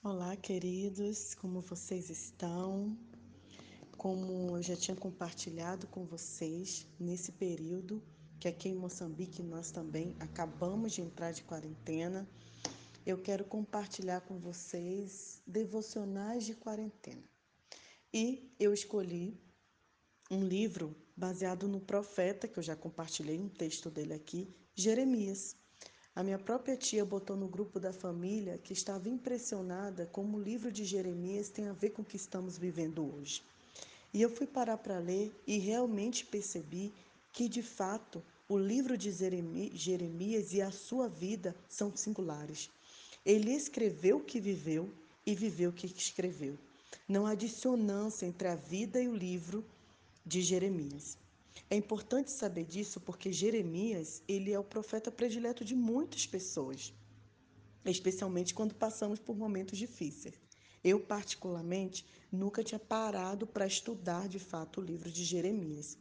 Olá, queridos, como vocês estão? Como eu já tinha compartilhado com vocês nesse período, que aqui em Moçambique nós também acabamos de entrar de quarentena, eu quero compartilhar com vocês devocionais de quarentena. E eu escolhi um livro baseado no profeta, que eu já compartilhei um texto dele aqui, Jeremias. A minha própria tia botou no grupo da família que estava impressionada como o livro de Jeremias tem a ver com o que estamos vivendo hoje. E eu fui parar para ler e realmente percebi que, de fato, o livro de Jeremias e a sua vida são singulares. Ele escreveu o que viveu e viveu o que escreveu. Não há dissonância entre a vida e o livro de Jeremias. É importante saber disso porque Jeremias, ele é o profeta predileto de muitas pessoas, especialmente quando passamos por momentos difíceis. Eu, particularmente, nunca tinha parado para estudar de fato o livro de Jeremias.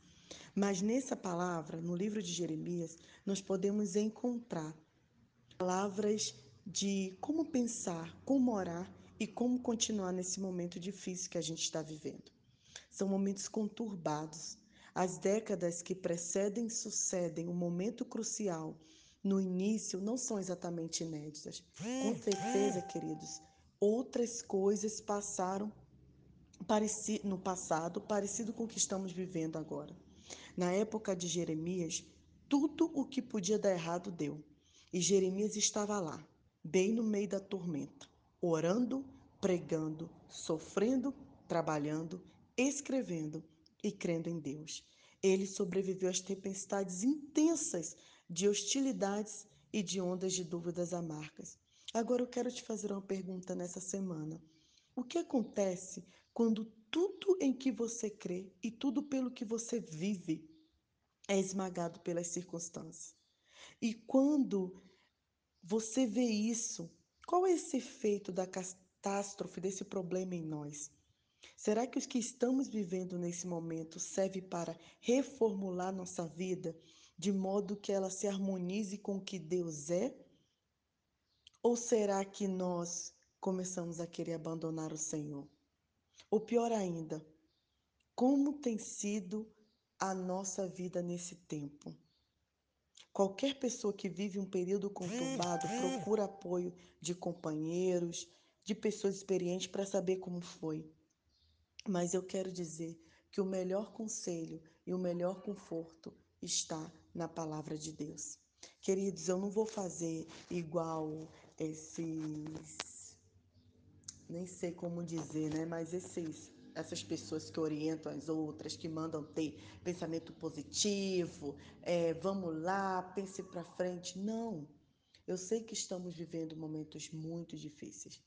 Mas nessa palavra, no livro de Jeremias, nós podemos encontrar palavras de como pensar, como orar e como continuar nesse momento difícil que a gente está vivendo. São momentos conturbados, as décadas que precedem sucedem um momento crucial no início não são exatamente inéditas. Com certeza, queridos, outras coisas passaram no passado parecido com o que estamos vivendo agora. Na época de Jeremias, tudo o que podia dar errado deu. E Jeremias estava lá, bem no meio da tormenta, orando, pregando, sofrendo, trabalhando, escrevendo e crendo em Deus. Ele sobreviveu às tempestades intensas de hostilidades e de ondas de dúvidas amargas. Agora eu quero te fazer uma pergunta nessa semana. O que acontece quando tudo em que você crê e tudo pelo que você vive é esmagado pelas circunstâncias? E quando você vê isso, qual é esse efeito da catástrofe, desse problema em nós? Será que os que estamos vivendo nesse momento serve para reformular nossa vida de modo que ela se harmonize com o que Deus é? Ou será que nós começamos a querer abandonar o Senhor? Ou pior ainda, como tem sido a nossa vida nesse tempo? Qualquer pessoa que vive um período conturbado procura apoio de companheiros, de pessoas experientes para saber como foi. Mas eu quero dizer que o melhor conselho e o melhor conforto está na palavra de Deus. Queridos, eu não vou fazer igual esses nem sei como dizer, né, mas esses essas pessoas que orientam as outras, que mandam ter pensamento positivo, é, vamos lá, pense para frente. Não, eu sei que estamos vivendo momentos muito difíceis.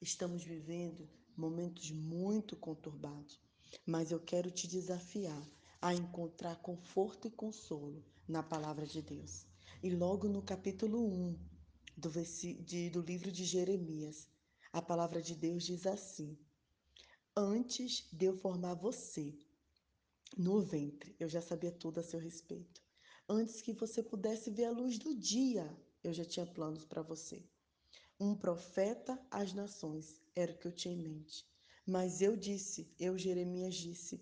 Estamos vivendo momentos muito conturbados, mas eu quero te desafiar a encontrar conforto e consolo na palavra de Deus. E logo no capítulo 1 do, de, do livro de Jeremias, a palavra de Deus diz assim: Antes de eu formar você no ventre, eu já sabia tudo a seu respeito. Antes que você pudesse ver a luz do dia, eu já tinha planos para você. Um profeta às nações era o que eu tinha em mente. Mas eu disse, eu, Jeremias, disse: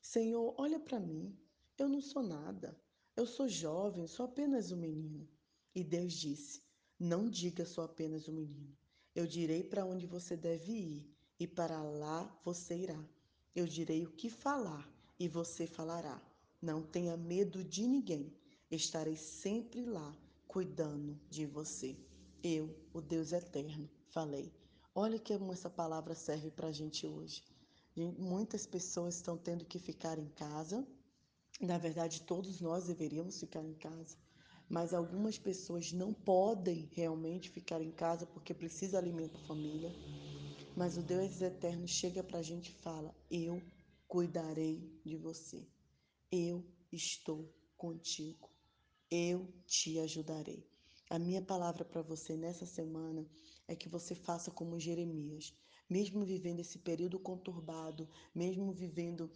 Senhor, olha para mim, eu não sou nada. Eu sou jovem, sou apenas um menino. E Deus disse: Não diga sou apenas um menino. Eu direi para onde você deve ir, e para lá você irá. Eu direi o que falar, e você falará. Não tenha medo de ninguém. Estarei sempre lá, cuidando de você. Eu, o Deus eterno, falei. Olha que essa palavra serve para a gente hoje. Muitas pessoas estão tendo que ficar em casa. Na verdade, todos nós deveríamos ficar em casa. Mas algumas pessoas não podem realmente ficar em casa porque precisa alimentar a família. Mas o Deus eterno chega para a gente e fala: Eu cuidarei de você. Eu estou contigo. Eu te ajudarei. A minha palavra para você nessa semana é que você faça como Jeremias, mesmo vivendo esse período conturbado, mesmo vivendo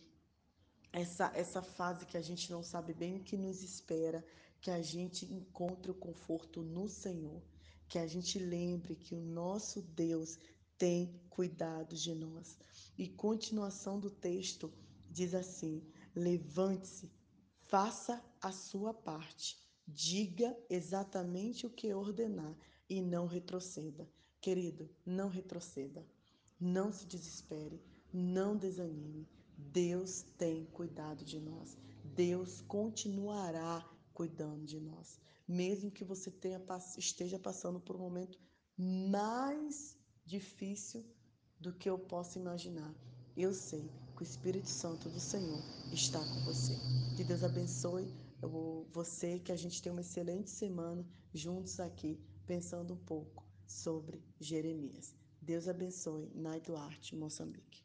essa, essa fase que a gente não sabe bem o que nos espera, que a gente encontre o conforto no Senhor, que a gente lembre que o nosso Deus tem cuidado de nós. E continuação do texto diz assim: levante-se, faça a sua parte, diga exatamente o que ordenar e não retroceda. Querido, não retroceda, não se desespere, não desanime. Deus tem cuidado de nós. Deus continuará cuidando de nós. Mesmo que você tenha, esteja passando por um momento mais difícil do que eu posso imaginar. Eu sei que o Espírito Santo do Senhor está com você. Que Deus abençoe você, que a gente tenha uma excelente semana juntos aqui, pensando um pouco sobre Jeremias. Deus abençoe. Nai Duarte, Moçambique.